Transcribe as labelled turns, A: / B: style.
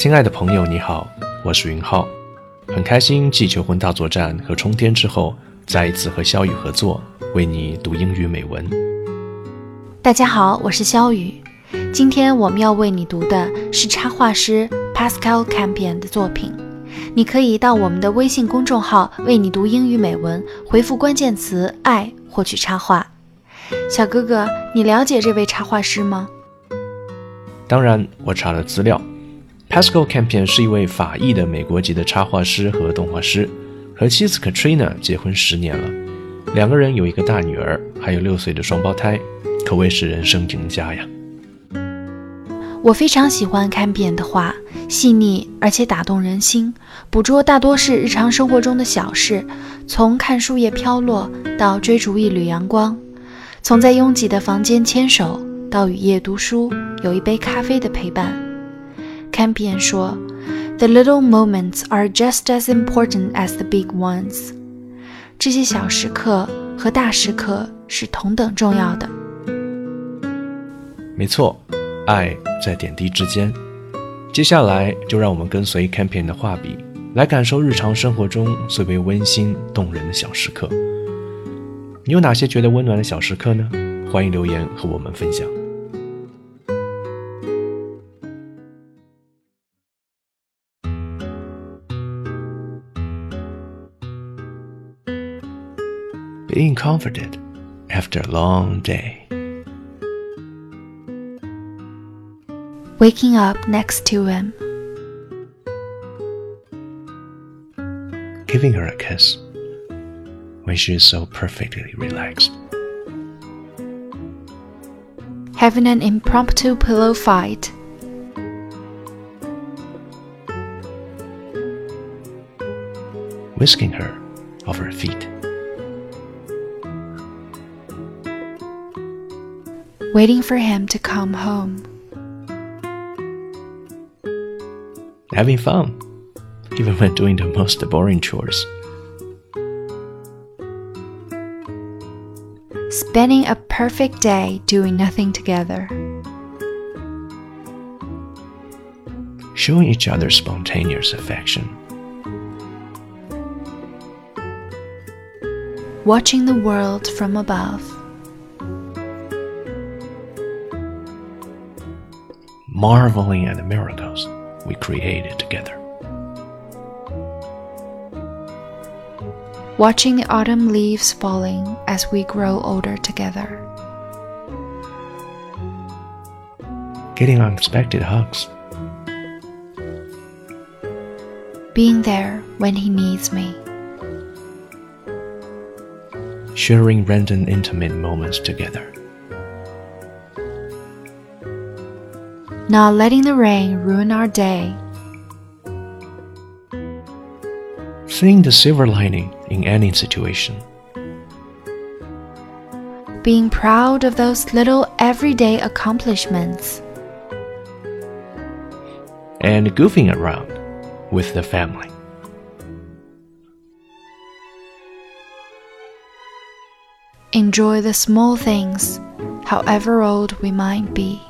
A: 亲爱的朋友，你好，我是云浩，很开心继求婚大作战和冲天之后，再一次和肖雨合作，为你读英语美文。
B: 大家好，我是肖雨，今天我们要为你读的是插画师 Pascal Campion 的作品。你可以到我们的微信公众号“为你读英语美文”，回复关键词“爱”获取插画。小哥哥，你了解这位插画师吗？
A: 当然，我查了资料。Pascal Campion 是一位法裔的美国籍的插画师和动画师，和妻子 Katrina 结婚十年了，两个人有一个大女儿，还有六岁的双胞胎，可谓是人生赢家呀。
B: 我非常喜欢 Campion 的画，细腻而且打动人心，捕捉大多是日常生活中的小事，从看树叶飘落到追逐一缕阳光，从在拥挤的房间牵手到雨夜读书，有一杯咖啡的陪伴。Campion 说：“The little moments are just as important as the big ones。”这些小时刻和大时刻是同等重要的。
A: 没错，爱在点滴之间。接下来就让我们跟随 Campion 的画笔，来感受日常生活中最为温馨动人的小时刻。你有哪些觉得温暖的小时刻呢？欢迎留言和我们分享。Being comforted after a long day.
B: Waking up next to him.
A: Giving her a kiss when she is so perfectly relaxed.
B: Having an impromptu pillow fight.
A: Whisking her off her feet.
B: Waiting for him to come home.
A: Having fun, even when doing the most boring chores.
B: Spending a perfect day doing nothing together.
A: Showing each other spontaneous affection.
B: Watching the world from above.
A: Marveling at the miracles we created together.
B: Watching the autumn leaves falling as we grow older together.
A: Getting unexpected hugs.
B: Being there when he needs me.
A: Sharing random intimate moments together.
B: Not letting the rain ruin our day.
A: Seeing the silver lining in any situation.
B: Being proud of those little everyday accomplishments.
A: And goofing around with the family.
B: Enjoy the small things, however old we might be.